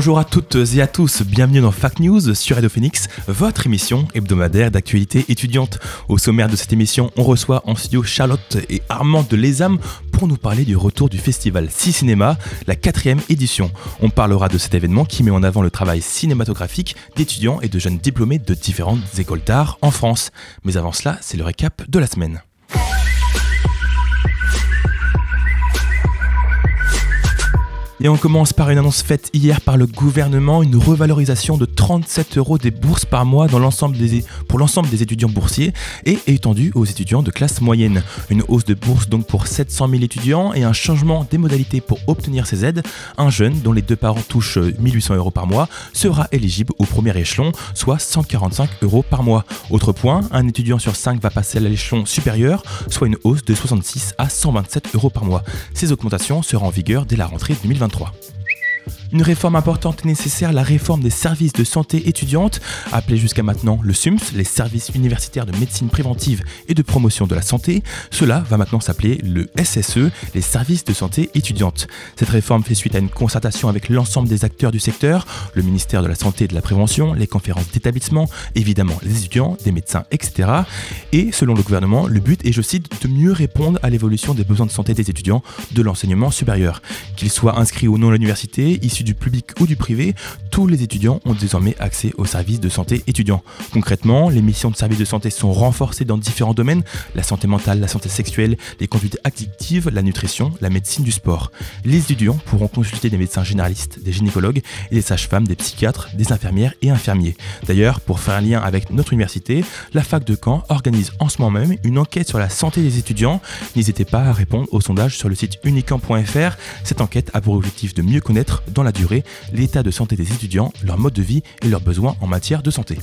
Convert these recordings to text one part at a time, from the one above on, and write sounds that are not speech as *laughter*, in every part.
Bonjour à toutes et à tous, bienvenue dans Fact News sur Radio Phoenix, votre émission hebdomadaire d'actualité étudiante. Au sommaire de cette émission, on reçoit en studio Charlotte et Armand de Lesam pour nous parler du retour du festival 6 Cinéma, la quatrième édition. On parlera de cet événement qui met en avant le travail cinématographique d'étudiants et de jeunes diplômés de différentes écoles d'art en France. Mais avant cela, c'est le récap de la semaine. Et on commence par une annonce faite hier par le gouvernement, une revalorisation de 37 euros des bourses par mois pour l'ensemble des étudiants boursiers et étendue aux étudiants de classe moyenne. Une hausse de bourse donc pour 700 000 étudiants et un changement des modalités pour obtenir ces aides. Un jeune dont les deux parents touchent 1800 euros par mois sera éligible au premier échelon, soit 145 euros par mois. Autre point, un étudiant sur 5 va passer à l'échelon supérieur, soit une hausse de 66 à 127 euros par mois. Ces augmentations seront en vigueur dès la rentrée 2023. Une réforme importante est nécessaire, la réforme des services de santé étudiante, appelée jusqu'à maintenant le SUMS, les services universitaires de médecine préventive et de promotion de la santé. Cela va maintenant s'appeler le SSE, les services de santé étudiante. Cette réforme fait suite à une concertation avec l'ensemble des acteurs du secteur, le ministère de la Santé et de la Prévention, les conférences d'établissement, évidemment les étudiants, des médecins, etc. Et selon le gouvernement, le but est, je cite, de mieux répondre à l'évolution des besoins de santé des étudiants de l'enseignement supérieur. Qu'ils soient inscrits ou non à l'université, du public ou du privé, tous les étudiants ont désormais accès aux services de santé étudiants. Concrètement, les missions de services de santé sont renforcées dans différents domaines, la santé mentale, la santé sexuelle, les conduites addictives, la nutrition, la médecine du sport. Les étudiants pourront consulter des médecins généralistes, des gynécologues et des sages-femmes, des psychiatres, des infirmières et infirmiers. D'ailleurs, pour faire un lien avec notre université, la fac de Caen organise en ce moment même une enquête sur la santé des étudiants. N'hésitez pas à répondre au sondage sur le site unicamp.fr. Cette enquête a pour objectif de mieux connaître dans la durée l'état de santé des étudiants, leur mode de vie et leurs besoins en matière de santé.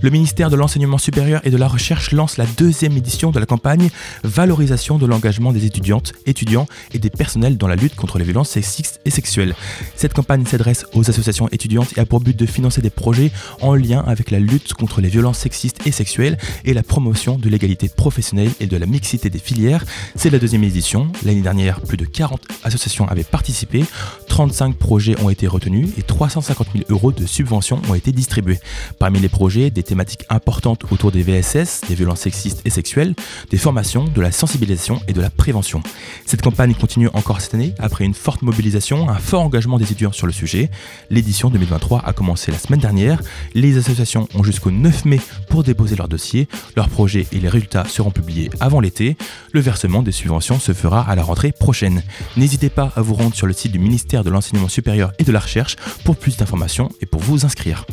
Le ministère de l'Enseignement supérieur et de la Recherche lance la deuxième édition de la campagne Valorisation de l'engagement des étudiantes, étudiants et des personnels dans la lutte contre les violences sexistes et sexuelles. Cette campagne s'adresse aux associations étudiantes et a pour but de financer des projets en lien avec la lutte contre les violences sexistes et sexuelles et la promotion de l'égalité professionnelle et de la mixité des filières. C'est la deuxième édition. L'année dernière, plus de 40 associations avaient participé, 35 projets ont été retenus et 350 000 euros de subventions ont été distribués. Parmi les projets, des thématiques importantes autour des VSS, des violences sexistes et sexuelles, des formations, de la sensibilisation et de la prévention. Cette campagne continue encore cette année après une forte mobilisation, un fort engagement des étudiants sur le sujet. L'édition 2023 a commencé la semaine dernière. Les associations ont jusqu'au 9 mai pour déposer leur dossier. Leurs projets et les résultats seront publiés avant l'été. Le versement des subventions se fera à la rentrée prochaine. N'hésitez pas à vous rendre sur le site du ministère de l'Enseignement supérieur et de la Recherche pour plus d'informations et pour vous inscrire.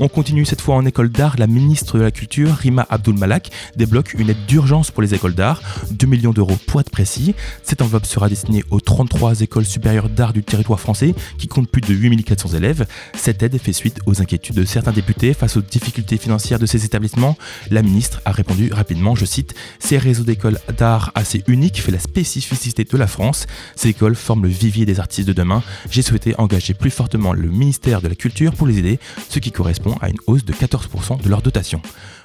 On continue cette fois en école d'art. La ministre de la Culture, Rima Abdul Malak, débloque une aide d'urgence pour les écoles d'art, 2 millions d'euros pour être précis. Cette enveloppe sera destinée aux 33 écoles supérieures d'art du territoire français qui comptent plus de 8400 élèves. Cette aide fait suite aux inquiétudes de certains députés face aux difficultés financières de ces établissements. La ministre a répondu rapidement, je cite, Ces réseaux d'écoles d'art assez uniques fait la spécificité de la France. Ces écoles forment le vivier des artistes de demain. J'ai souhaité engager plus fortement le ministère de la Culture pour les aider, ce qui correspond à une hausse de 14% de leur dotation.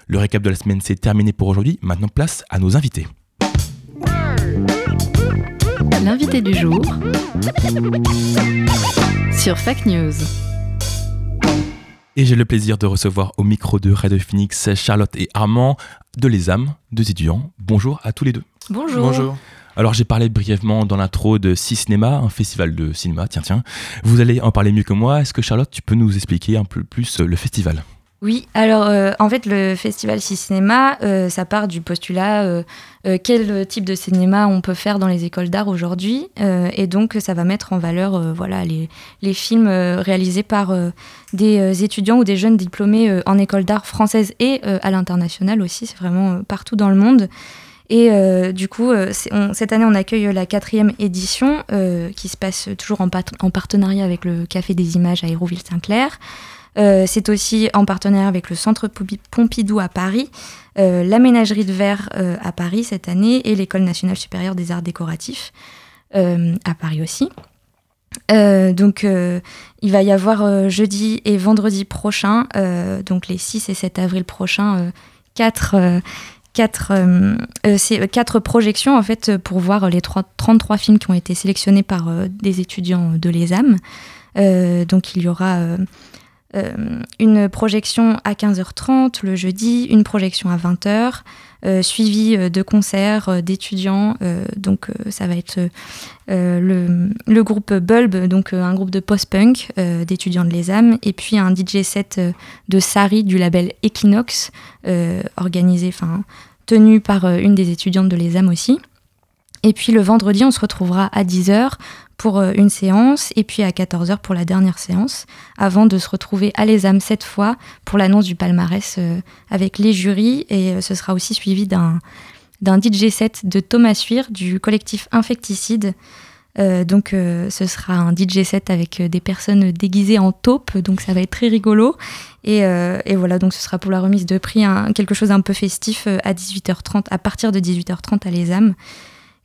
Le récap de la semaine c'est terminé pour aujourd'hui, maintenant place à nos invités. L'invité du jour sur Fact News. Et j'ai le plaisir de recevoir au micro de Radio Phoenix Charlotte et Armand de Les âmes, deux étudiants. Bonjour à tous les deux. Bonjour. Alors j'ai parlé brièvement dans l'intro de Six Cinéma, un festival de cinéma, tiens tiens. Vous allez en parler mieux que moi. Est-ce que Charlotte, tu peux nous expliquer un peu plus le festival? Oui, alors euh, en fait le festival Six Cinéma, euh, ça part du postulat euh, euh, quel type de cinéma on peut faire dans les écoles d'art aujourd'hui. euh, et donc ça va mettre en valeur euh, voilà, les, les films euh, réalisés par euh, des euh, étudiants ou des jeunes diplômés euh, en école d'art française et euh, à l'international aussi. C'est vraiment euh, partout dans le monde. Et du coup, cette année, on accueille la quatrième édition qui se passe toujours en, en, partenariat avec le Café des Images à Hérouville-Saint-Clair. c'est aussi en partenariat avec le Centre Pompidou à Paris, l'aménagerie de verre à Paris cette année et l'École nationale supérieure des arts décoratifs à Paris aussi. Euh, donc, euh, il va y avoir euh, jeudi et vendredi prochain, donc les 6 et 7 avril prochains, quatre, quatre, quatre, projections en fait pour voir les 3, 33 films qui ont été sélectionnés par des étudiants de l'ESAM. donc, il y aura une projection à 15h30 le jeudi, une projection à 20h. Euh, suivi euh, de concerts euh, d'étudiants. donc ça va être le, groupe Bulb, donc un groupe de post-punk d'étudiants de l'ESAM, et puis un DJ set de Sari du label Equinox, organisé, enfin tenu par une des étudiantes de l'ESAM aussi. Et puis le vendredi, on se retrouvera à 10h pour euh, une séance et puis à 14h pour la dernière séance, avant de se retrouver à l'ESAM cette fois pour l'annonce du palmarès euh, avec les jurys et euh, ce sera aussi suivi d'un d'un DJ set de Thomas Suir du collectif Infecticide. donc ce sera un DJ set avec des personnes déguisées en taupe, donc ça va être très rigolo. Et, et voilà, donc ce sera pour la remise de prix quelque chose un peu festif à 18h30, à partir de 18h30 à l'ESAM.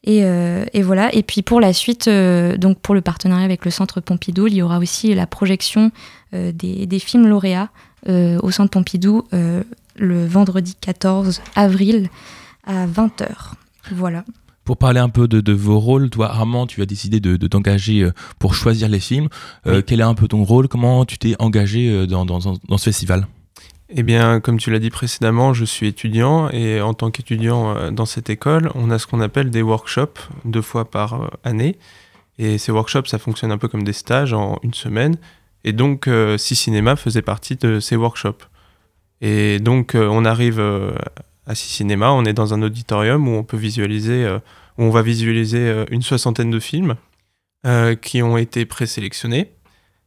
Euh, et, voilà. Et puis pour la suite, euh, donc pour le partenariat avec le Centre Pompidou, il y aura aussi la projection euh, des, films lauréats au Centre Pompidou le vendredi 14 avril à 20h. Voilà. Pour parler un peu de, vos rôles, toi Armand, tu as décidé de, t'engager pour choisir les films. Quel est un peu ton rôle? Comment tu t'es engagé dans, dans ce festival? Eh bien, comme tu l'as dit précédemment, je suis étudiant et en tant qu'étudiant euh, dans cette école, on a ce qu'on appelle des workshops deux fois par euh, année. Et ces workshops, ça fonctionne un peu comme des stages en une semaine. Et donc, euh, Si Cinéma faisait partie de ces workshops. Et donc, on arrive à Si Cinéma, on est dans un auditorium où on peut visualiser, où on va visualiser une soixantaine de films qui ont été présélectionnés.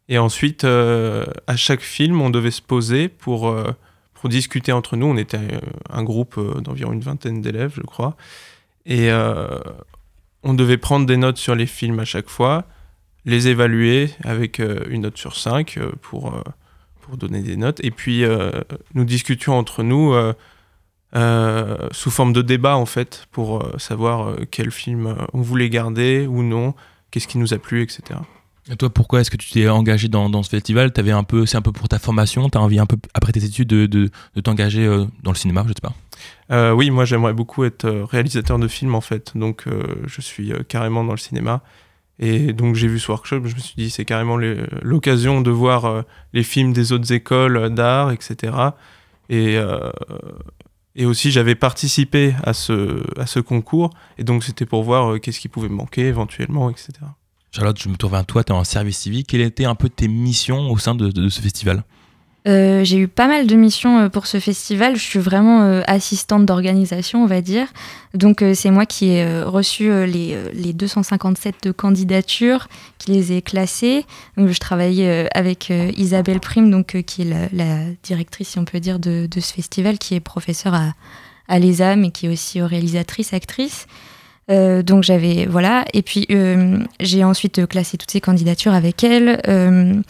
Et ensuite, euh, à chaque film, on devait se poser pour, euh, pour discuter entre nous. On était euh, un groupe d'environ une vingtaine d'élèves, je crois. Et on devait prendre des notes sur les films à chaque fois, les évaluer avec une note sur cinq pour, pour donner des notes. Et puis, nous discutions entre nous sous forme de débat, en fait, pour savoir quel film on voulait garder ou non, qu'est-ce qui nous a plu, etc. Et toi, pourquoi est-ce que tu t'es engagé dans, ce festival? Avais un peu, c'est un peu pour ta formation. T'as envie un peu après tes études de, de, de t'engager euh, dans le cinéma, je sais pas? Euh, oui, moi j'aimerais beaucoup être euh, réalisateur de films en fait. Donc je suis carrément dans le cinéma. Et donc j'ai vu ce workshop, je me suis dit c'est carrément l'occasion de voir les films des autres écoles d'art, etc. Et, et aussi j'avais participé à ce, à ce concours. Et donc c'était pour voir qu'est-ce qui pouvait manquer éventuellement, etc. Charlotte, je me tourne vers toi, tu es en service civique. Quelles étaient un peu tes missions au sein de, ce festival euh, j'ai eu pas mal de missions euh, pour ce festival. Je suis vraiment euh, assistante d'organisation, on va dire. Donc c'est moi qui ai reçu les, les, 257 candidatures, qui les ai classées. je travaillais avec Isabelle Prime, donc, qui est la, directrice, si on peut dire, de, de, ce festival, qui est professeure à, à l'ESA, mais qui est aussi réalisatrice, actrice. Euh, donc j'avais voilà et puis euh, j'ai ensuite classé toutes ces candidatures avec elle. Euh,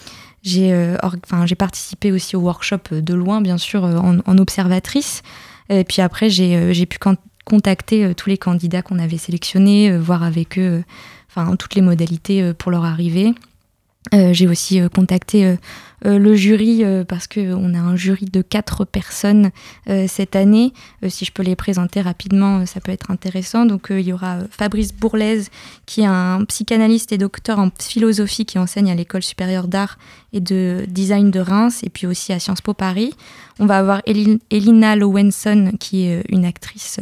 j'ai enfin j'ai participé aussi au workshop de loin bien sûr en, observatrice. Et puis après j'ai pu contacter tous les candidats qu'on avait sélectionnés, voir avec eux enfin toutes les modalités pour leur arrivée. J'ai aussi contacté euh, le jury, euh, parce qu'on a un jury de quatre personnes euh, cette année. si je peux les présenter rapidement, ça peut être intéressant. Donc il y aura Fabrice Bourlaise, qui est un psychanalyste et docteur en philosophie qui enseigne à l'école supérieure d'art et de design de Reims, et puis aussi à Sciences Po Paris. On va avoir Elina Lowenson, qui est une actrice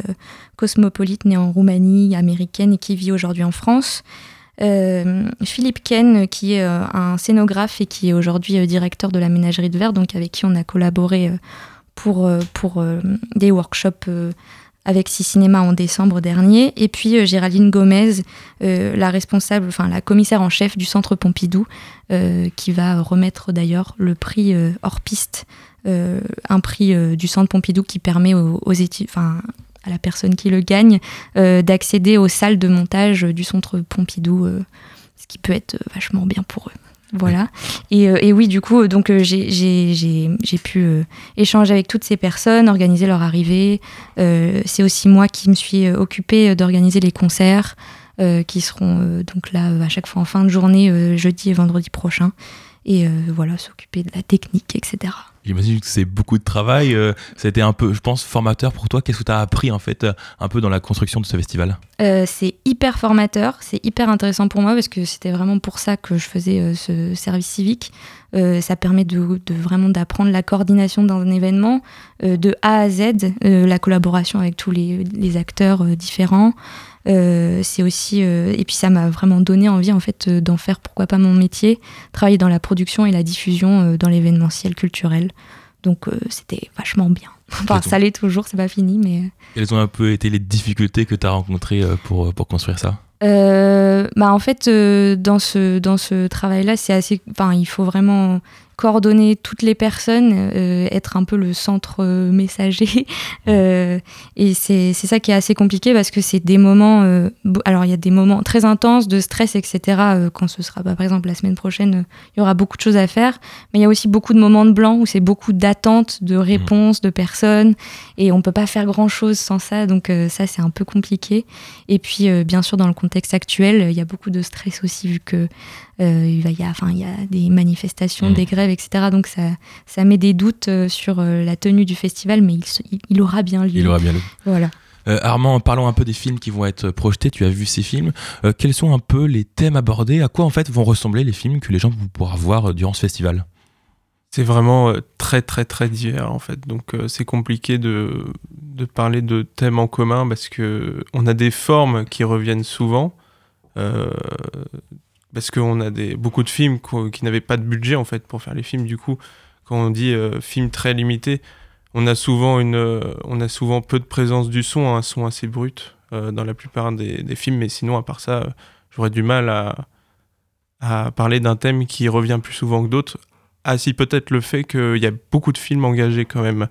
cosmopolite née en Roumanie, américaine et qui vit aujourd'hui en France. Euh, Philippe Ken, qui est euh, un scénographe et qui est aujourd'hui euh, directeur de la ménagerie de verre, donc avec qui on a collaboré pour, des workshops avec Six Cinéma en décembre dernier. Et puis Géraldine Gomez, la responsable, enfin la commissaire en chef du Centre Pompidou, qui va remettre d'ailleurs le prix hors piste, un prix du Centre Pompidou qui permet aux, aux études, à la personne qui le gagne d'accéder aux salles de montage du centre Pompidou, ce qui peut être vachement bien pour eux. Voilà. Et, et, oui, du coup, donc j'ai pu échanger avec toutes ces personnes, organiser leur arrivée. C'est aussi moi qui me suis occupée d'organiser les concerts. Euh, qui seront euh, donc là euh, à chaque fois en fin de journée, jeudi et vendredi prochain. Et voilà, s'occuper de la technique, etc. J'imagine que c'est beaucoup de travail. ça a été un peu, je pense, formateur pour toi. Qu'est-ce que tu as appris en fait un peu dans la construction de ce festival? C'est hyper formateur, c'est hyper intéressant pour moi parce que c'était vraiment pour ça que je faisais ce service civique. ça permet de, vraiment d'apprendre la coordination dans un événement de A à Z, la collaboration avec tous les, les acteurs différents. Euh, c'est aussi euh, et puis ça m'a vraiment donné envie en fait euh, d'en faire pourquoi pas mon métier, travailler dans la production et la diffusion dans l'événementiel culturel. Donc c'était vachement bien. *laughs* Enfin, ça l'est toujours, c'est pas fini, mais. Quelles ont un peu été les difficultés que tu as rencontrées pour, pour construire ça? Bah en fait dans ce dans ce travail là c'est assez enfin il faut vraiment coordonner toutes les personnes, euh, être un peu le centre euh, messager. Euh, et c'est ça qui est assez compliqué parce que c'est des moments. alors, il y a des moments très intenses de stress, etc. quand ce sera, bah, par exemple, la semaine prochaine, il y aura beaucoup de choses à faire. Mais il y a aussi beaucoup de moments de blanc où c'est beaucoup d'attentes, de réponses de personnes. Et on peut pas faire grand chose sans ça. Donc, ça, c'est un peu compliqué. Et puis, bien sûr, dans le contexte actuel, il y a beaucoup de stress aussi vu que il, y a, enfin, il y a des manifestations, des mmh. Etc. Donc ça, ça met des doutes euh, sur euh, la tenue du festival, mais il, il aura bien lieu. Il aura bien lieu. Voilà. Armand, parlons un peu des films qui vont être projetés. Tu as vu ces films. quels sont un peu les thèmes abordés? À quoi en fait vont ressembler les films que les gens vont pouvoir voir durant ce festival? C'est vraiment très très très divers en fait. Donc c'est compliqué de, de, parler de thèmes en commun parce que on a des formes qui reviennent souvent parce qu'on a des, beaucoup de films qui n'avaient pas de budget en fait pour faire les films. Du coup, quand on dit euh, film très limité, on a souvent une, euh, on a souvent peu de présence du son, un son assez brut euh, dans la plupart des, films. Mais sinon, à part ça, j'aurais du mal à, à parler d'un thème qui revient plus souvent que d'autres. Ah si, peut-être le fait qu'il y a beaucoup de films engagés quand même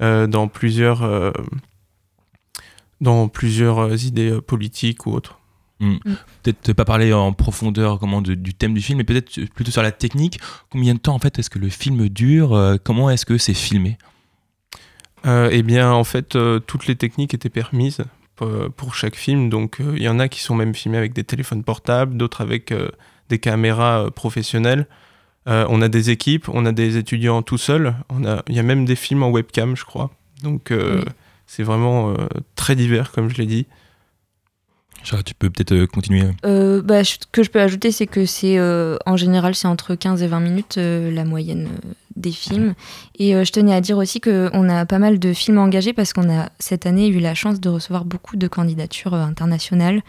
mmh. dans plusieurs, dans plusieurs idées politiques ou autres. Hmm. Mm. Peut-être pas parler en profondeur comment, du thème du film, mais peut-être plutôt sur la technique. Combien de temps en fait est-ce que le film dure euh, Comment est-ce que c'est filmé? Euh, Eh bien, en fait, euh, toutes les techniques étaient permises pour chaque film. Donc, il y en a qui sont même filmés avec des téléphones portables, d'autres avec des caméras professionnelles. on a des équipes, on a des étudiants tout seuls. Il y a même des films en webcam, je crois. Donc, c'est vraiment très divers, comme je l'ai dit tu peux peut-être euh, continuer. Euh, bah, ce que je peux ajouter, c'est que c'est euh, en général, c'est entre 15 et 20 minutes la moyenne des films. Et je tenais à dire aussi qu'on a pas mal de films engagés parce qu'on a cette année eu la chance de recevoir beaucoup de candidatures internationales.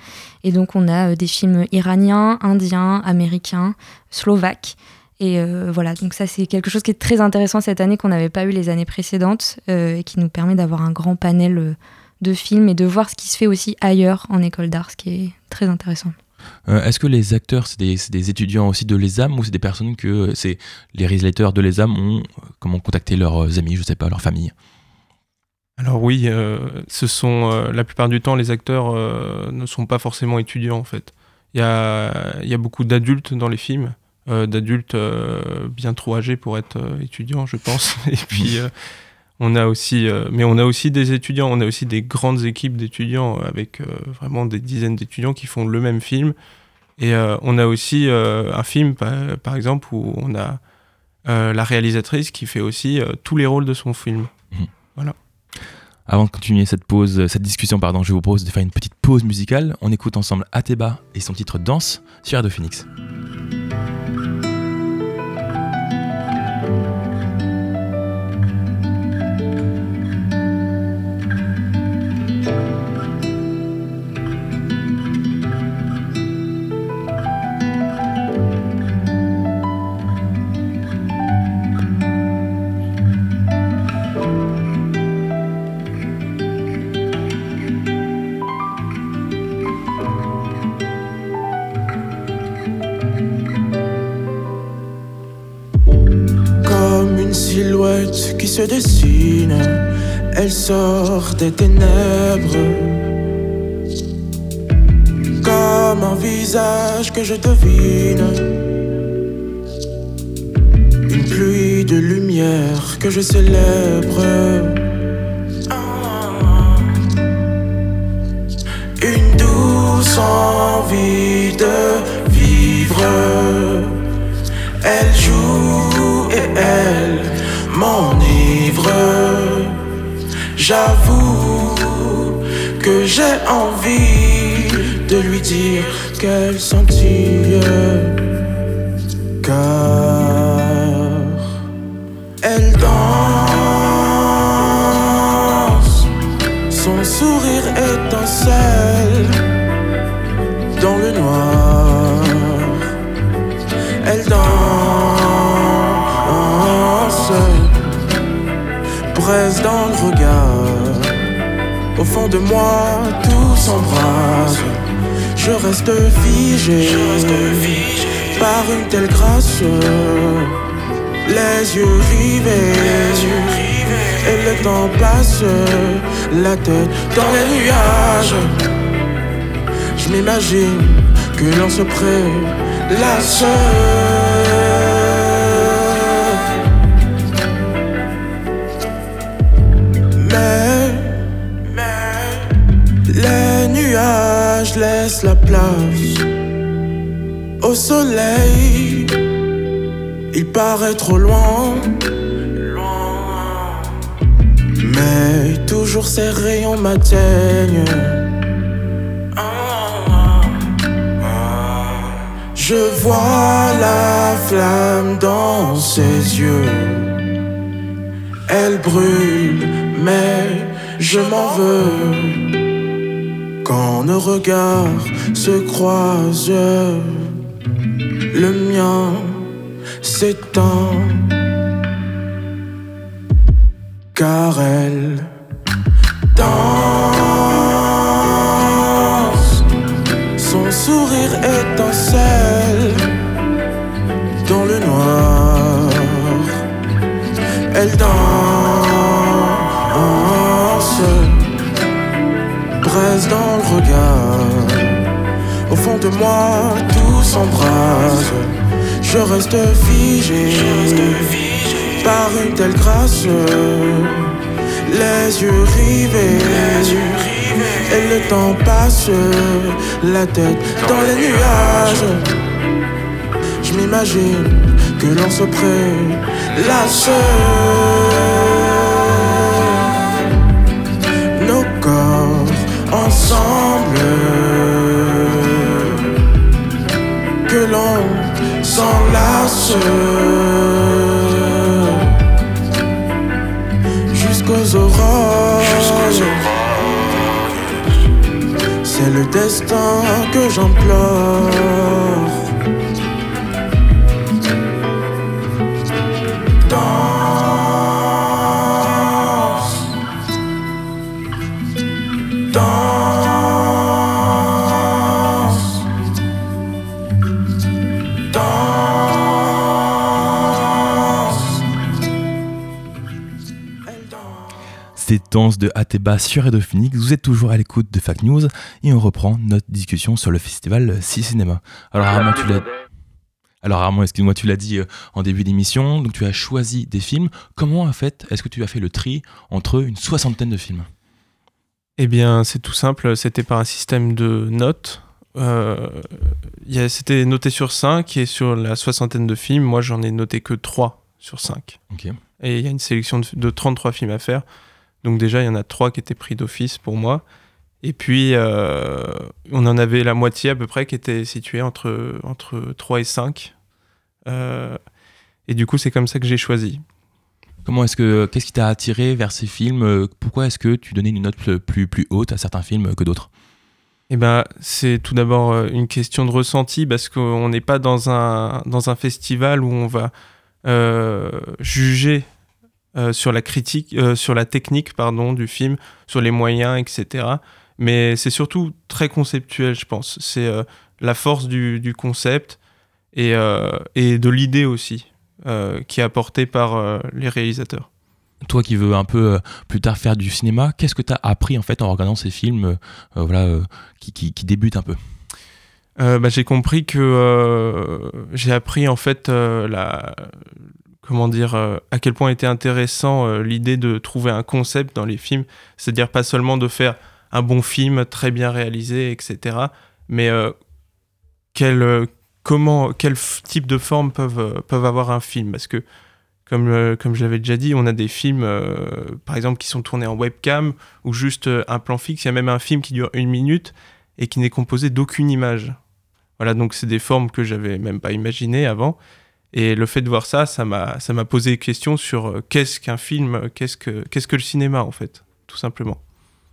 Et donc on a des films iraniens, indiens, américains, slovaques. Et voilà, donc ça c'est quelque chose qui est très intéressant cette année qu'on n'avait pas eu les années précédentes et qui nous permet d'avoir un grand panel de films et de voir ce qui se fait aussi ailleurs en école d'art, ce qui est très intéressant. Euh, est-ce que les acteurs, c'est des, étudiants aussi de l'ESAM ou c'est des personnes que euh, c'est les réalisateurs de l'ESAM ont euh, comment contacté leurs amis, je sais pas, leur famille Alors oui, ce sont la plupart du temps les acteurs ne sont pas forcément étudiants en fait. Il y a, y a, beaucoup d'adultes dans les films, d'adultes bien trop âgés pour être étudiants, je pense. *laughs* Et puis on a aussi, euh, mais on a aussi des étudiants, on a aussi des grandes équipes d'étudiants avec euh, vraiment des dizaines d'étudiants qui font le même film. Et euh, on a aussi un film, par, exemple, où on a la réalisatrice qui fait aussi tous les rôles de son film. Mhm. Voilà. Avant de continuer cette pause, cette discussion, pardon, je vous propose de faire une petite pause musicale. On écoute ensemble Ateba et son titre Danse sur Air de Phoenix. qui se dessine Elle sort des ténèbres comme un visage que je devine. Une pluie de lumière que je célèbre. Une douce envie de vivre. Elle joue et elle m'enivre. J'avoue que j'ai envie de lui dire qu'elle scintille. Car elle danse, son sourire étincelle braise dans le regard. Au fond de moi, tout s'embrase. Je reste figé, par une telle grâce. Les yeux rivés, et le temps passe, la tête dans les nuages. Je m'imagine que l'on se prélasse. Mais, les nuages laissent la place au soleil. Il paraît trop loin, mais toujours ses rayons m'atteignent. Je vois la flamme dans ses yeux. Elle brûle, mais je m'en veux. Quand nos regards se croisent, le mien s'éteint. Car elle Je reste figé, par une telle grâce. Les yeux rivés, et le temps passe, la tête dans les nuages. Je m'imagine que l'on se prélasse. Nos corps ensemble. Que l'on s'enlace. Jusqu'aux aurores. C'est le destin que j'implore. De Ateba sur Radio Phoenix, vous êtes toujours à l'écoute de Fact News et on reprend notre discussion sur le festival Six Cinéma. Alors Armand, tu l'as... Alors Armand, excuse-moi, tu l'as dit euh, en début d'émission, donc tu as choisi des films. Comment en fait est-ce que tu as fait le tri entre une soixantaine de films? Eh bien, c'est tout simple, c'était par un système de notes. Euh, il y a- c'était noté sur 5 et sur la soixantaine de films, moi j'en ai noté que 3 sur 5. Ok. Et il y a une sélection de, de 33 films à faire. Donc déjà, il y en a 3 qui étaient pris d'office pour moi. Et puis, euh, on en avait la moitié à peu près qui était située entre, entre 3 et 5. Euh, et du coup, c'est comme ça que j'ai choisi. Comment est-ce que qu'est-ce qui t'a attiré vers ces films? Pourquoi est-ce que tu donnais une note plus plus haute à certains films que d'autres? Eh ben, c'est tout d'abord euh, une question de ressenti parce qu'on n'est pas dans un, dans un festival où on va euh, juger euh, sur la critique, euh, sur la technique pardon du film, sur les moyens, etc. Mais c'est surtout très conceptuel, je pense. C'est euh, la force du, du concept et, et de l'idée aussi qui est apportée par les réalisateurs. Toi qui veux un peu plus tard faire du cinéma, qu'est-ce que tu as appris en fait en regardant ces films voilà, qui, qui, qui débutent un peu? Euh, bah, j'ai compris que euh, j'ai appris en fait euh, la comment dire euh, à quel point était intéressant euh, l'idée de trouver un concept dans les films, c'est-à-dire pas seulement de faire un bon film très bien réalisé, etc. Mais euh, quel comment quel type de forme peuvent avoir un film parce que comme, comme je l'avais déjà dit, on a des films, par exemple, qui sont tournés en webcam ou juste un plan fixe. Il y a même un film qui dure une minute et qui n'est composé d'aucune image. Voilà, donc c'est des formes que j'avais même pas imaginées avant. Et le fait de voir ça, ça m'a, ça m'a posé des questions sur euh, qu'est-ce qu'un film, euh, qu'est-ce que, qu'est-ce que le cinéma en fait, tout simplement.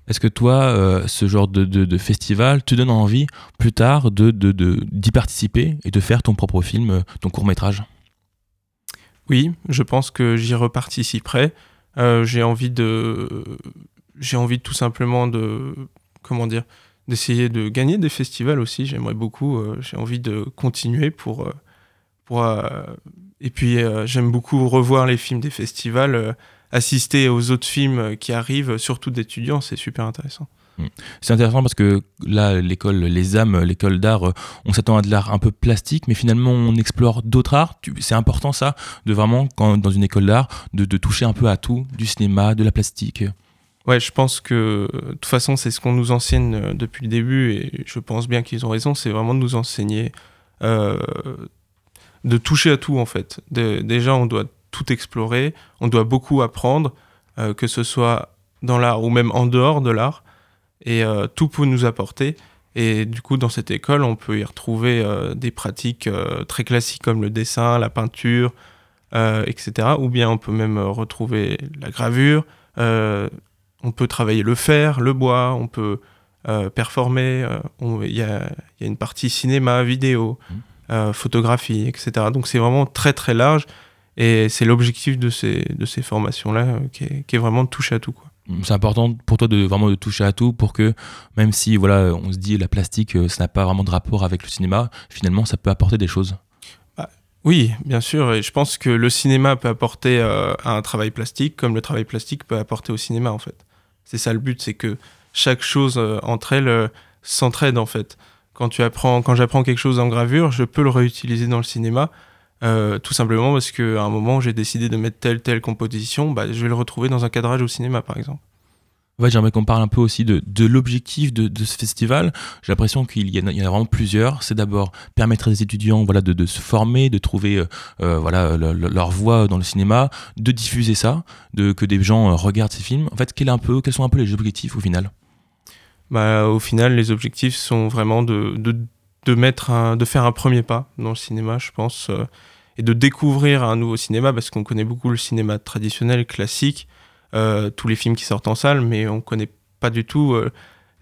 Est-ce que toi, euh, ce genre de, de, de festival te donne envie plus tard de, de, d'y participer et de faire ton propre film, ton court métrage Oui, je pense que j'y reparticiperai. Euh, j'ai envie de, j'ai envie tout simplement de, comment dire, d'essayer de gagner des festivals aussi. J'aimerais beaucoup. euh, j'ai envie de continuer pour, pour. euh, et puis euh, j'aime beaucoup revoir les films des festivals, euh, assister aux autres films qui arrivent, surtout d'étudiants, c'est super intéressant. C'est intéressant parce que là, l'école, les âmes, l'école d'art, on s'attend à de l'art un peu plastique, mais finalement, on explore d'autres arts. C'est important ça, de vraiment, quand, dans une école d'art, de, de toucher un peu à tout, du cinéma, de la plastique. Ouais, je pense que de toute façon, c'est ce qu'on nous enseigne depuis le début et je pense bien qu'ils ont raison, c'est vraiment de nous enseigner euh, de toucher à tout en fait. Déjà, on doit tout explorer, on doit beaucoup apprendre, euh, que ce soit dans l'art ou même en dehors de l'art, et euh, tout peut nous apporter. Et du coup, dans cette école, on peut y retrouver euh, des pratiques très classiques comme le dessin, la peinture, etc. Ou bien on peut même retrouver la gravure. on peut travailler le fer, le bois, on peut performer. Il y, a, il y a une partie cinéma, vidéo, euh, photographie, etc. Donc c'est vraiment très très large et c'est l'objectif de ces, de ces formations-là euh, qui, est, qui est vraiment de toucher à tout. Quoi. C'est important pour toi de vraiment de toucher à tout pour que même si voilà on se dit la plastique euh, ça n'a pas vraiment de rapport avec le cinéma finalement ça peut apporter des choses Oui, bien sûr, et je pense que le cinéma peut apporter euh, un travail plastique comme le travail plastique peut apporter au cinéma en fait. C'est ça le but, c'est que chaque chose entre elles s'entraide en fait. Quand tu apprends, quand j'apprends quelque chose en gravure, je peux le réutiliser dans le cinéma, euh, tout simplement parce qu'à un moment j'ai décidé de mettre telle telle composition, bah, je vais le retrouver dans un cadrage au cinéma par exemple. Ouais, j'aimerais qu'on parle un peu aussi de, de l'objectif de, ce festival. J'ai l'impression qu'il y, en a- vraiment plusieurs. C'est d'abord permettre à des étudiants voilà, de, se former, de trouver euh, euh, voilà, le- le- leur voie dans le cinéma, de diffuser ça, de, que des gens regardent ces films. En fait, quel un peu, quels sont un peu les objectifs au final? Bah, au final, les objectifs sont vraiment de, de, de, mettre un, de faire un premier pas dans le cinéma, je pense, euh, et de découvrir un nouveau cinéma, parce qu'on connaît beaucoup le cinéma traditionnel, classique, euh, tous les films qui sortent en salle, mais on connaît pas du tout euh,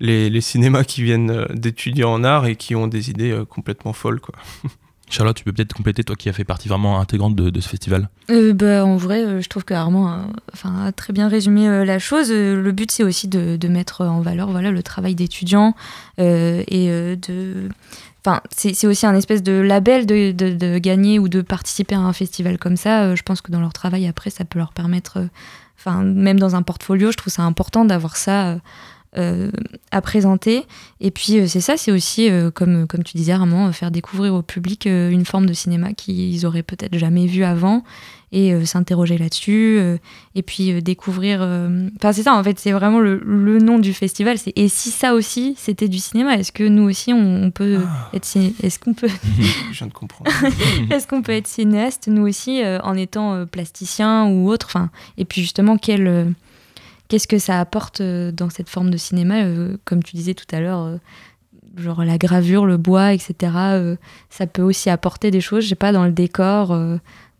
les, les cinémas qui viennent d'étudiants en art et qui ont des idées complètement folles. Quoi. *laughs* Charlotte, tu peux peut-être compléter, toi qui as fait partie vraiment intégrante de, ce festival Euh, bah, en vrai, euh, je trouve que Armand a, très bien résumé euh, la chose. Le but, c'est aussi de, mettre en valeur le travail d'étudiants et de. Enfin, c'est aussi un espèce de label de, de- gagner ou de participer à un festival comme ça. Je pense que dans leur travail, après, ça peut leur permettre. même dans un portfolio, je trouve ça important d'avoir ça. Euh, à présenter. Et puis euh, c'est ça, c'est aussi, euh, comme, comme tu disais Armand, faire découvrir au public une forme de cinéma qu'ils auraient peut-être jamais vu avant et s'interroger là-dessus. et puis découvrir... Enfin c'est ça, en fait, c'est vraiment le, le nom du festival. C'est Et si ça aussi, c'était du cinéma Est-ce que nous aussi, on, on peut être... ciné- Est-ce qu'on peut... *laughs* Je viens de comprendre. *laughs* Est-ce qu'on peut être cinéaste, nous aussi, en étant plasticien ou autre enfin, Et puis justement, quel, qu'est-ce que ça apporte euh, dans cette forme de cinéma euh, Comme tu disais tout à l'heure, euh, genre la gravure, le bois, etc. ça peut aussi apporter des choses, je sais pas, dans le décor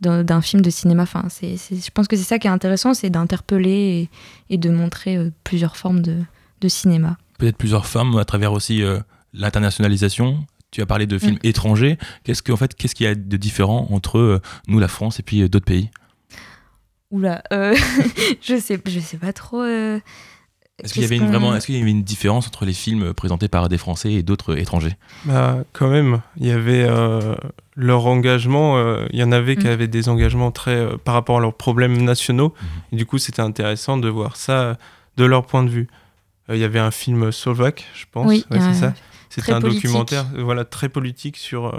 d'un film de cinéma? Enfin, c'est, je pense que c'est ça qui est intéressant, c'est d'interpeller et, et de montrer plusieurs formes de, de cinéma. Peut-être plusieurs formes à travers aussi euh, l'internationalisation. Tu as parlé de films étrangers. Qu'est-ce que, en fait, qu'est-ce qu'il y a de différent entre euh, nous, la France, et puis euh, d'autres pays? Oula, euh, *laughs* je sais, je sais pas trop. euh, Est-ce qu'il y avait une, vraiment, est-ce qu'il y avait une différence entre les films présentés par des Français et d'autres étrangers? Bah quand même, il y avait euh, leur engagement. euh, Il y en avait qui Mm. avaient des engagements très euh, par rapport à leurs problèmes nationaux. Mhm. Et du coup, c'était intéressant de voir ça de leur point de vue. Euh, Il y avait un film slovaque, je pense. Oui, Ouais, c'est ça. C'était un politique. documentaire, voilà, très politique sur euh,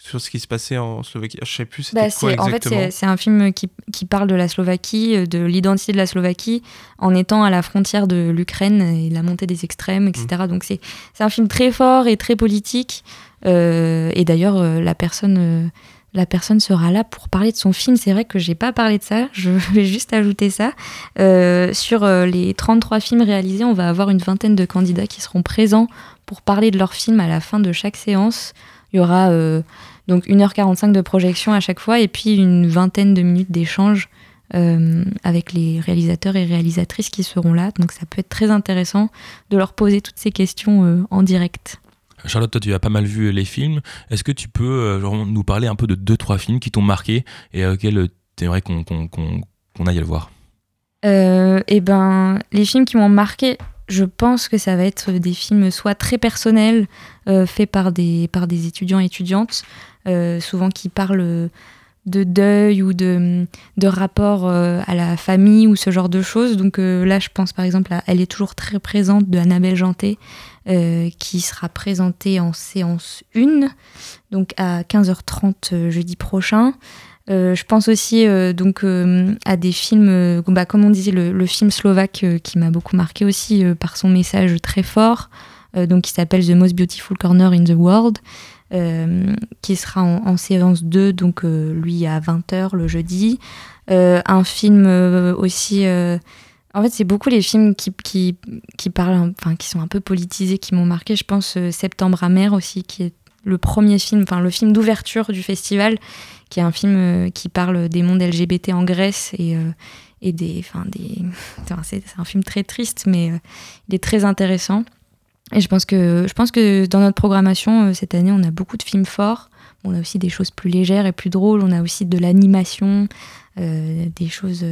sur ce qui se passait en Slovaquie. Je sais plus c'était Bah, quoi c'est- en fait, exactement. c'est un film qui, qui parle de la Slovaquie, euh, de l'identité de la Slovaquie, en étant à la frontière de l'Ukraine et la montée des extrêmes, etc. Mm. Donc c'est un film très fort et très politique. Euh, et d'ailleurs, euh, la personne. euh, la personne sera là pour parler de son film. C'est vrai que j'ai pas parlé de ça, je *laughs* vais juste ajouter ça. Euh, sur les 33 films réalisés, on va avoir une vingtaine de candidats qui seront présents pour parler de leur film à la fin de chaque séance. Il y aura euh, donc 1h45 de projection à chaque fois et puis une vingtaine de minutes d'échange euh, avec les réalisateurs et réalisatrices qui seront là. Donc ça peut être très intéressant de leur poser toutes ces questions euh, en direct. Charlotte, toi, tu as pas mal vu les films. Est-ce que tu peux euh, genre, nous parler un peu de deux, trois films qui t'ont marqué et auxquels tu aimerais qu'on qu'on- qu'on- qu'on aille le voir? Et ben, les films qui m'ont marqué, je pense que ça va être des films soit très personnels, euh, faits par des, par des étudiants et étudiantes, euh, souvent qui parlent de deuil ou de, de rapport euh, à la famille ou ce genre de choses. Donc euh, là, je pense par exemple à Elle est toujours très présente de Annabelle Janté, euh, qui sera présentée en séance 1, donc à 15h30 euh, jeudi prochain. Euh, je pense aussi euh, donc euh, à des films, bah, comme on disait, le, film slovaque qui m'a beaucoup marqué aussi par son message très fort, donc qui s'appelle The Most Beautiful Corner in the World, qui sera en, séance 2, donc lui à 20h le jeudi. Un film aussi. en fait, c'est beaucoup les films qui, parlent, enfin, qui sont un peu politisés, qui m'ont marqué. Je pense Septembre amer aussi, qui est le premier film, enfin le film d'ouverture du festival, qui est un film euh, qui parle des mondes LGBT en Grèce et, euh, et des, enfin des, *laughs* c'est un film très triste, mais euh, il est très intéressant. Et je pense que, je pense que dans notre programmation cette année, on a beaucoup de films forts. On a aussi des choses plus légères et plus drôles. On a aussi de l'animation, des choses,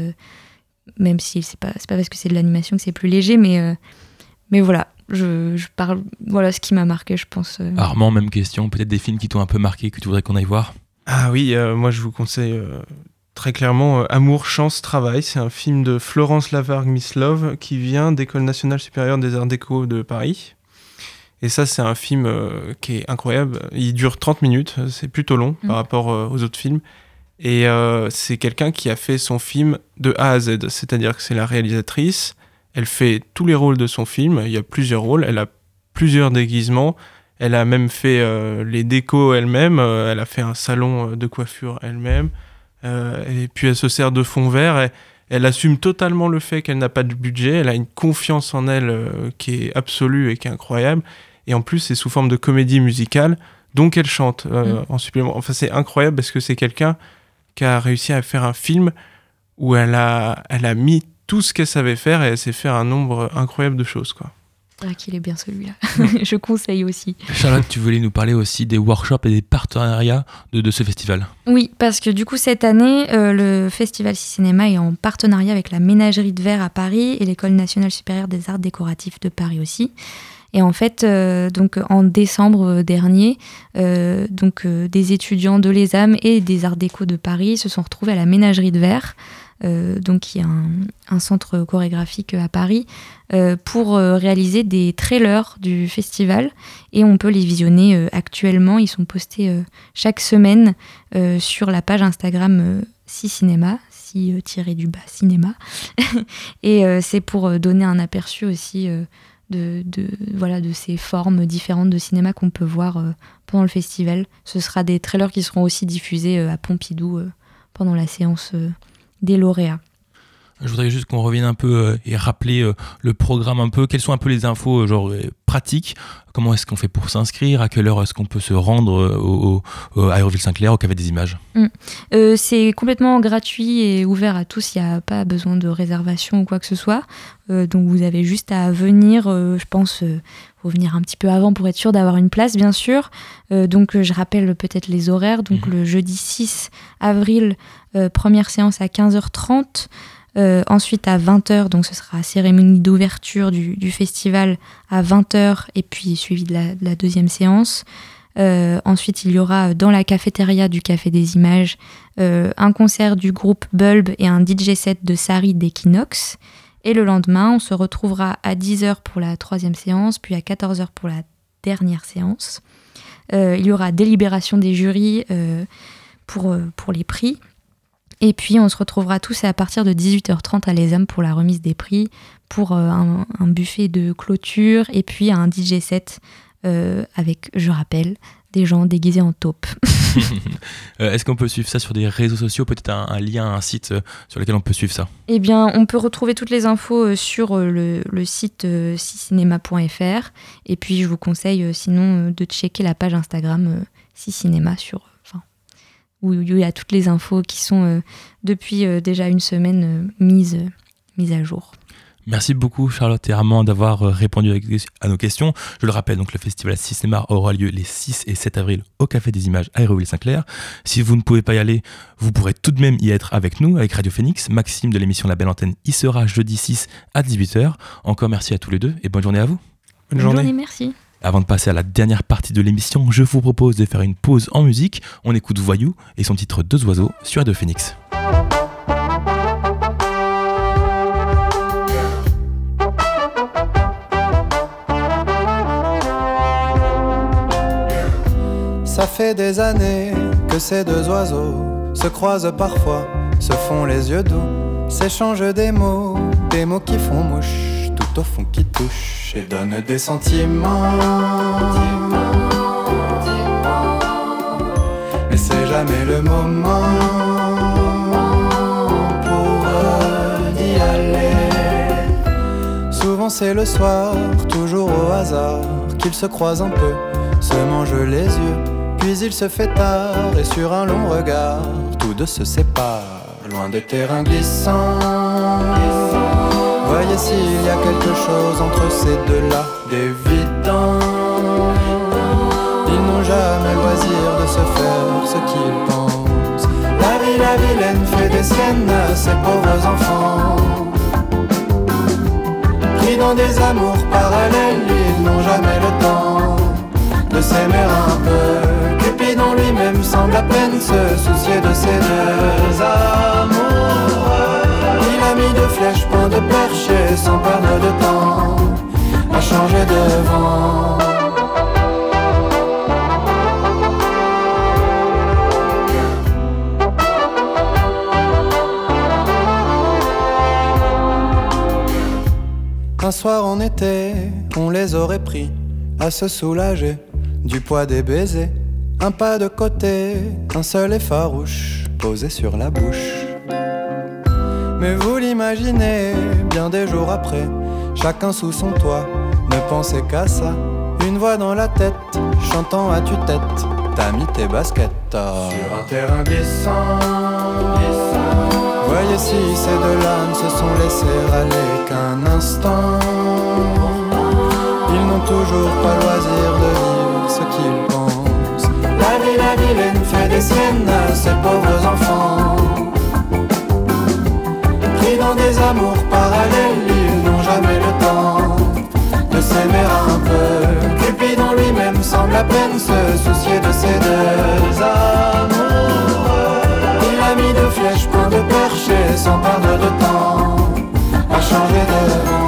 même si c'est pas, pas parce que c'est de l'animation que c'est plus léger, mais, mais voilà. Je, je parle, voilà ce qui m'a marqué, je pense. Armand, même question. Peut-être des films qui t'ont un peu marqué que tu voudrais qu'on aille voir? Ah oui, euh, moi je vous conseille euh, très clairement euh, Amour, chance, travail. C'est un film de Florence Lavargue Mislove qui vient d'École nationale supérieure des arts déco de Paris. Et ça, c'est un film qui est incroyable. Il dure 30 minutes, c'est plutôt long Mm. par rapport euh, aux autres films. Et c'est quelqu'un qui a fait son film de A à Z. C'est-à-dire que c'est la réalisatrice, elle fait tous les rôles de son film. Il y a plusieurs rôles, elle a plusieurs déguisements. Elle a même fait euh, les décos elle-même. euh, elle a fait un salon euh, de coiffure elle-même. Et puis elle se sert de fond vert. Et elle assume totalement le fait qu'elle n'a pas de budget. Elle a une confiance en elle qui est absolue et qui est incroyable. Et en plus, c'est sous forme de comédie musicale. Donc elle chante euh, en supplément. Enfin, c'est incroyable parce que c'est quelqu'un qui a réussi à faire un film où elle a, elle a mis tout ce qu'elle savait faire et elle sait faire un nombre incroyable de choses. Quoi. Ah, qu'il est bien celui-là. *laughs* je conseille aussi. Charlotte, tu voulais nous parler aussi des workshops et des partenariats de, de ce festival. Oui, parce que du coup, cette année, euh, le Festival Cinéma est en partenariat avec la Ménagerie de Verre à Paris et l'École nationale supérieure des arts décoratifs de Paris aussi. Et en fait, euh, donc en décembre dernier, euh, donc euh, des étudiants de l'ESAM et des arts déco de Paris se sont retrouvés à la Ménagerie de Verre, donc qui est un, un centre chorégraphique à Paris, euh, pour euh, réaliser des trailers du festival. Et on peut les visionner euh, actuellement. Ils sont postés euh, chaque semaine euh, sur la page Instagram euh, Si Cinéma, si euh, tiré du bas cinéma. et euh, c'est pour euh, donner un aperçu aussi euh, de, voilà, de ces formes différentes de cinéma qu'on peut voir euh, pendant le festival. Ce sera des trailers qui seront aussi diffusés euh, à Pompidou euh, pendant la séance euh, des lauréats. Je voudrais juste qu'on revienne un peu euh, et rappeler euh, le programme un peu. Quelles sont un peu les infos euh, genre pratiques? Comment est-ce qu'on fait pour s'inscrire? À quelle heure est-ce qu'on peut se rendre au, au- à Aéroville-Saint-Clair au Café des Images? Euh, c'est complètement gratuit et ouvert à tous. Il n'y a pas besoin de réservation ou quoi que ce soit. Euh, donc vous avez juste à venir. euh, je pense, faut venir un petit peu avant pour être sûr d'avoir une place, bien sûr. Donc je rappelle peut-être les horaires. Donc Mhm. le jeudi 6 avril, première séance à 15h30. Euh, ensuite à 20h, donc ce sera cérémonie d'ouverture du, festival à 20h et puis suivi de la, de la deuxième séance. Euh, ensuite, il y aura dans la cafétéria du Café des Images euh, un concert du groupe Bulb et un DJ set de Sari d'Equinox. Et le lendemain, on se retrouvera à 10h pour la troisième séance, puis à 14h pour la dernière séance. Il y aura délibération des jurys pour, pour les prix. Et puis on se retrouvera tous à partir de 18h30 à l'ESAM pour la remise des prix, pour euh, un, un buffet de clôture et puis un DJ set euh, avec, je rappelle, des gens déguisés en taupe. *laughs* *laughs* Euh, Est-ce qu'on peut suivre ça sur des réseaux sociaux Peut-être un, un lien, un site euh, sur lequel on peut suivre ça? Eh bien, on peut retrouver toutes les infos sur le, le site cicinema.fr. Et puis, je vous conseille sinon de checker la page Instagram Cicinema sur, où il y a toutes les infos qui sont euh, depuis euh, déjà une semaine euh, mises, euh, mises à jour. Merci beaucoup Charlotte et Armand d'avoir répondu à nos questions. Je le rappelle, donc le festival Cinéma aura lieu les 6 et 7 avril au Café des Images à Hérouville-Saint-Clair. Si vous ne pouvez pas y aller, vous pourrez tout de même y être avec nous, avec Radio Phoenix. Maxime de l'émission La Belle Antenne y sera jeudi 6 à 18h. Encore merci à tous les deux et bonne journée à vous. Bonne Bonne journée. merci. Avant de passer à la dernière partie de l'émission, je vous propose de faire une pause en musique. On écoute Voyou et son titre Deux oiseaux sur Radio Phoenix. Ça fait des années que ces deux oiseaux se croisent parfois, se font les yeux doux, s'échangent des mots, des mots qui font mouche, au fond qui touchent et donnent des sentiments. Mais c'est jamais le moment pour d'y aller. Souvent c'est le soir, toujours au hasard, qu'ils se croisent un peu, se mangent les yeux, puis il se fait tard et sur un long regard, tous deux se séparent, loin des terrains glissants. Voyez s'il y a quelque chose entre ces deux-là d'évident. Ils n'ont jamais loisir de se faire ce qu'ils pensent. La vie, la vilaine fait des siennes à ses pauvres enfants. Pris dans des amours parallèles, ils n'ont jamais le temps de s'aimer un peu. Cupidon lui-même semble à peine se soucier de ces deux amoureux. De flèches, point de perche sans perdre de temps à changer de vent. Un soir en été, on les aurait pris à se soulager du poids des baisers. Un pas de côté, un seul et farouche posé sur la bouche. Mais vous bien des jours après, chacun sous son toit, ne pensez qu'à ça. Une voix dans la tête, chantant à tue-tête, t'as mis tes baskets sur un terrain glissant. Voyez si ces deux-là ne se sont laissés aller qu'un instant. Ils n'ont toujours pas loisir de vivre ce qu'ils pensent. La vie, la vilaine fait des siennes à ses pauvres enfants. Des amours parallèles, ils n'ont jamais le temps de s'aimer un peu. Cupidon lui-même semble à peine se soucier de ces deux amoureux. Il a mis de flèches, point de perche et sans perdre de temps à changer de.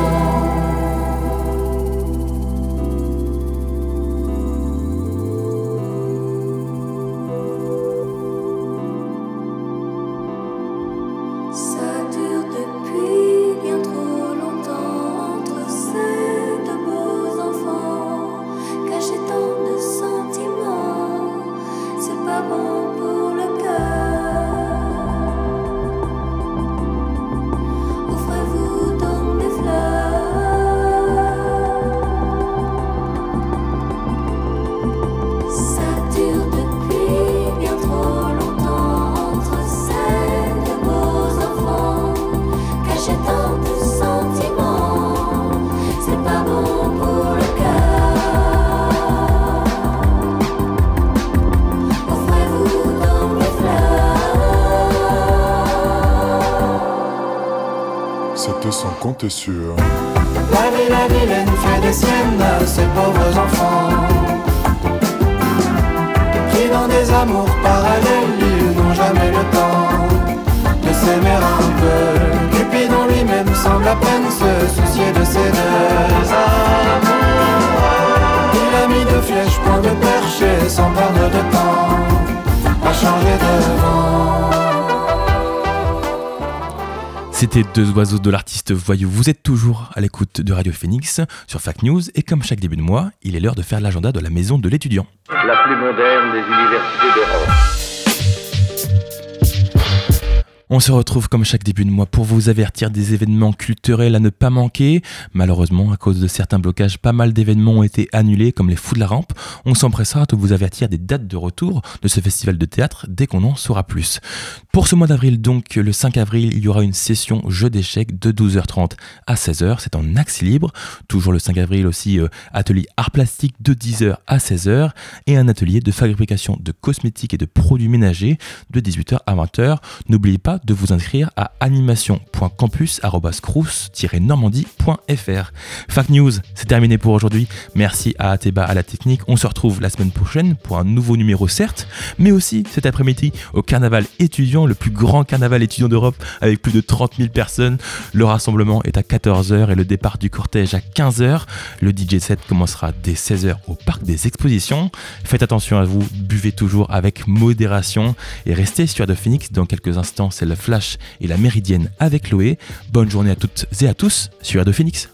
La vie, la vilaine fait des siennes à ses pauvres enfants. Pris dans des amours parallèles, ils n'ont jamais le temps de s'aimer un peu. Cupidon lui-même semble à peine se soucier de ses deux amours. Il a mis deux flèches, point de percher, sans perdre de temps, à changer de vent. C'était deux oiseaux de l'artiste Voyou. Vous êtes toujours à l'écoute de Radio Phoenix sur Fact News et comme chaque début de mois, il est l'heure de faire l'agenda de la maison de l'étudiant. La plus moderne des universités d'Europe. On se retrouve comme chaque début de mois pour vous avertir des événements culturels à ne pas manquer. Malheureusement, à cause de certains blocages, pas mal d'événements ont été annulés, comme les Fous de la Rampe. On s'empressera de vous avertir des dates de retour de ce festival de théâtre dès qu'on en saura plus. Pour ce mois d'avril, donc, le 5 avril, il y aura une session jeu d'échecs de 12h30 à 16h. C'est en axe libre. Toujours le 5 avril aussi, euh, atelier art plastique de 10h à 16h et un atelier de fabrication de cosmétiques et de produits ménagers de 18h à 20h. N'oubliez pas de vous inscrire à animation.campus-normandie.fr. Fact News, c'est terminé pour aujourd'hui. Merci à Ateba à la technique. On se retrouve la semaine prochaine pour un nouveau numéro, certes, mais aussi cet après-midi au carnaval étudiant, le plus grand carnaval étudiant d'Europe avec plus de 30 000 personnes. Le rassemblement est à 14h et le départ du cortège à 15h. Le DJ set commencera dès 16h au parc des expositions. Faites attention à vous, buvez toujours avec modération et restez sur de Phoenix. Dans quelques instants, c'est la Flash et la Méridienne avec Loé. Bonne journée à toutes et à tous sur Radio Phoenix.